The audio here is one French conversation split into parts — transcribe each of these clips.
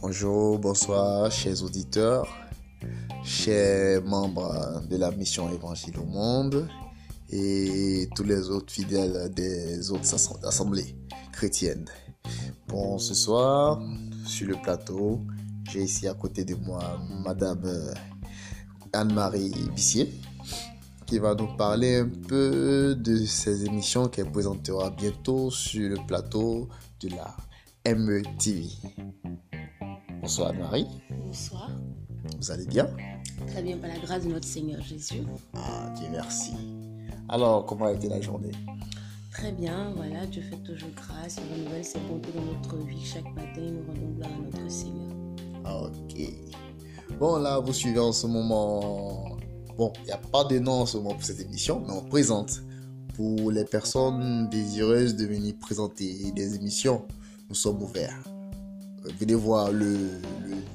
Bonjour, bonsoir, chers auditeurs, chers membres de la mission Évangile au monde et tous les autres fidèles des autres assemblées chrétiennes. Bon, ce soir, sur le plateau, j'ai ici à côté de moi Madame euh, Anne-Marie Bissier qui va nous parler un peu de ces émissions qu'elle présentera bientôt sur le plateau de la METV. Bonsoir Anne-Marie. Bonsoir. Vous allez bien? Très bien, par la grâce de notre Seigneur Jésus. Ah, Dieu merci. Alors, comment a été la journée? Très bien, voilà, Dieu fait toujours grâce et renouvelle ses bontés dans notre vie. Chaque matin, nous rendons gloire à notre Seigneur. Ok. Bon, là, vous suivez en ce moment. Bon, il n'y a pas de nom en ce moment pour cette émission, mais on présente. Pour les personnes désireuses de venir présenter des émissions, nous sommes ouverts. Venez voir le,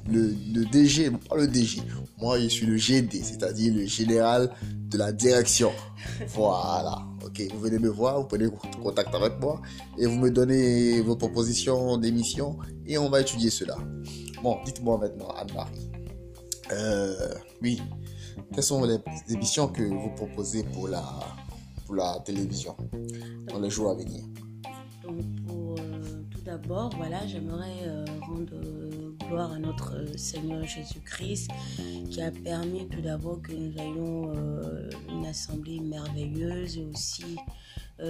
le, le, DG, pas le DG. Moi, je suis le GD, c'est-à-dire le général de la direction. Voilà. Ok, vous venez me voir, vous prenez contact avec moi et vous me donnez vos propositions d'émissions et on va étudier cela. Bon, dites-moi maintenant, Anne-Marie. Euh, oui, quelles sont les émissions que vous proposez pour la, pour la télévision dans les jours à venir? Donc, pour, euh, tout d'abord, voilà, j'aimerais euh, rendre gloire à notre Seigneur Jésus-Christ qui a permis tout d'abord que nous ayons une assemblée merveilleuse et aussi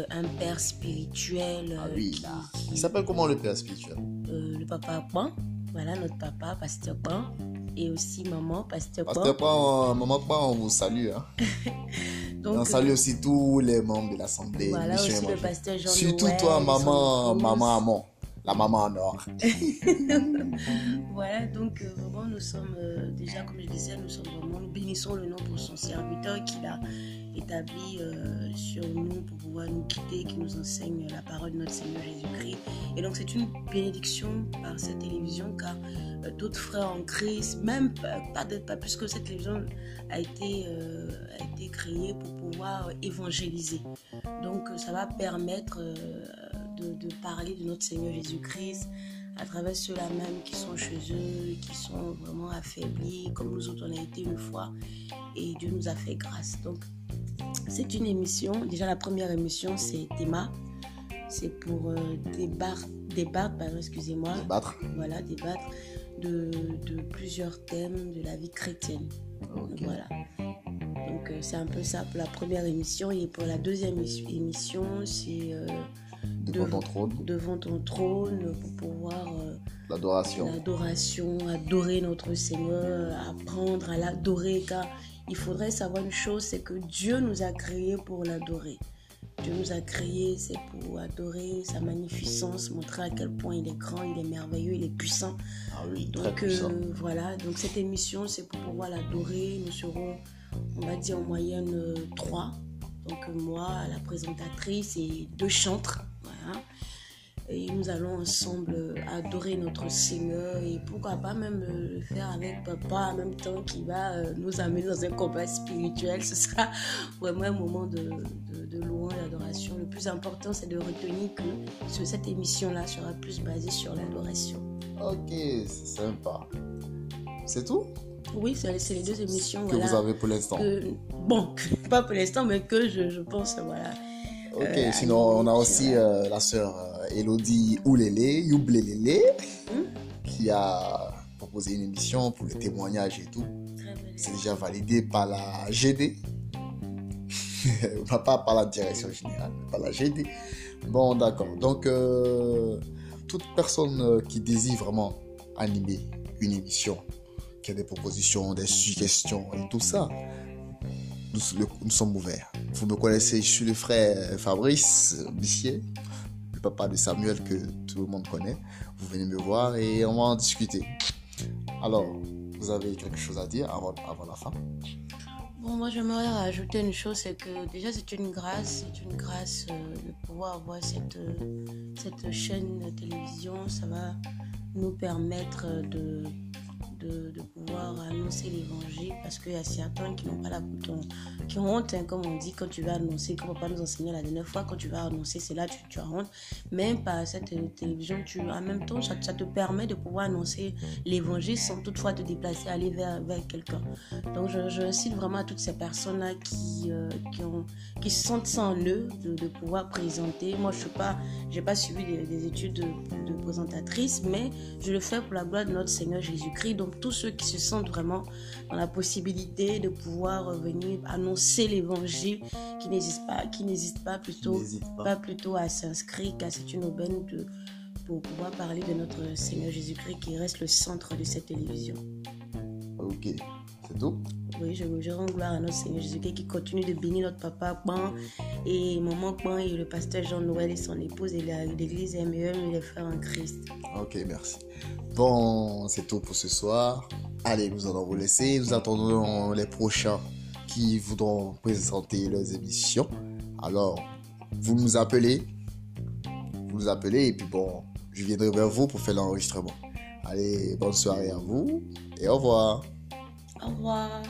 un père spirituel. ah oui, là. Il s'appelle comment le père spirituel? Le papa Pan. Voilà notre papa, Pasteur Pan. Et aussi maman, Pasteur Pan. Pasteur Pan, maman Pan, on vous salue. Hein. Donc, on salue aussi tous les membres de l'Assemblée. Voilà aussi le pasteur Jean Surtout toi, maman, maman Amon la maman en or. voilà, donc euh, vraiment, nous sommes euh, déjà, comme je disais, nous sommes vraiment, nous bénissons le nom pour son serviteur qu'il a établi euh, sur nous pour pouvoir nous quitter, qui nous enseigne la parole de notre Seigneur Jésus-Christ. Et donc, c'est une bénédiction par cette télévision car d'autres frères en crise, même pas, pas, plus que cette télévision a été, a été créée pour pouvoir évangéliser. Donc, ça va permettre de, parler de notre Seigneur Jésus-Christ à travers ceux-là même qui sont chez eux, qui sont vraiment affaiblis, comme nous autres on a été une fois, et Dieu nous a fait grâce. Donc, c'est une émission, déjà la première émission c'est Théma, c'est pour euh, débattre, débattre excusez-moi, débattre. voilà, débattre de, de, plusieurs thèmes de la vie chrétienne. Voilà. Donc, euh, c'est un peu ça pour la première émission, et pour la deuxième émission, c'est... Euh, devant ton trône. Devant ton trône pour pouvoir. Euh, l'adoration. L'adoration, adorer notre Seigneur, apprendre à l'adorer, car il faudrait savoir une chose c'est que Dieu nous a créés pour l'adorer. Dieu nous a créés, c'est pour adorer sa magnificence, montrer à quel point il est grand, il est merveilleux, il est puissant. Ah oui, donc, très puissant. Euh, voilà, donc cette émission, c'est pour pouvoir l'adorer. Nous serons, on va dire en moyenne, euh, trois. Donc moi, la présentatrice et deux chantres. Et nous allons ensemble adorer notre Seigneur et pourquoi pas même le faire avec papa en même temps qui va euh, nous amener dans un combat spirituel. Ce sera vraiment un moment de, de, louange, d'adoration. Le plus important, c'est de retenir que cette émission-là sera plus basée sur l'adoration. Ok, c'est sympa. C'est tout? Oui, c'est les deux émissions que vous avez pour l'instant. Bon, pas pour l'instant, mais que je, je pense, voilà, Ok, euh, sinon on a aussi euh, la sœur euh, Elodie Oulele, Youblelele, hmm? qui a proposé une émission pour le témoignage et tout. C'est déjà validé par la GD. pas par la direction générale, par la GD. Bon, d'accord. Donc, toute personne qui désire vraiment animer une émission, qui a des propositions, des suggestions et tout ça, nous, sommes ouverts. Vous me connaissez, je suis le frère Fabrice Bissier, papa de Samuel que tout le monde connaît. Vous venez me voir et on va en discuter. Alors, vous avez quelque chose à dire avant, avant la fin? Bon, moi j'aimerais rajouter une chose, c'est que déjà c'est une grâce, c'est une grâce euh, de pouvoir avoir cette, cette chaîne de télévision. Ça va nous permettre de de, pouvoir annoncer l'évangile parce qu'il y a certains qui n'ont pas la qui ont, honte, hein, comme on dit, quand tu vas annoncer, comme papa nous enseignait la dernière fois, quand tu vas annoncer, c'est là tu, tu as honte. Même par cette télévision, tu, en même temps, ça, te permet de pouvoir annoncer l'évangile sans toutefois te déplacer, aller vers, vers quelqu'un. Donc, je, je, cite vraiment à toutes ces personnes-là qui, euh, qui, ont, qui se sentent sans eux de, pouvoir présenter. Moi, je n'ai pas, pas suivi des, études de, de présentatrice, mais je le fais pour la gloire de notre Seigneur Jésus-Christ. Donc tous ceux qui se sentent vraiment dans la possibilité de pouvoir venir annoncer l'évangile, qui n'hésitent pas, qui n'hésitent pas plutôt, pas. plutôt à s'inscrire, car c'est une aubaine de, pour pouvoir parler de notre Seigneur Jésus-Christ qui reste le centre de cette télévision. Ok, c'est tout? Oui, je, je rends gloire à notre Seigneur Jésus-Christ qui continue de bénir notre papa Pan et maman Pan et le pasteur Jean-Noël et son épouse et l'église MEM et les frères en Christ. Ok, merci. Bon, c'est tout pour ce soir. Allez, nous allons vous laisser. Nous attendons les prochains qui voudront présenter leurs émissions. Alors, vous nous appelez. Vous nous appelez et puis bon, je viendrai vers vous pour faire l'enregistrement. Allez, bonne soirée à vous et au revoir. Au revoir.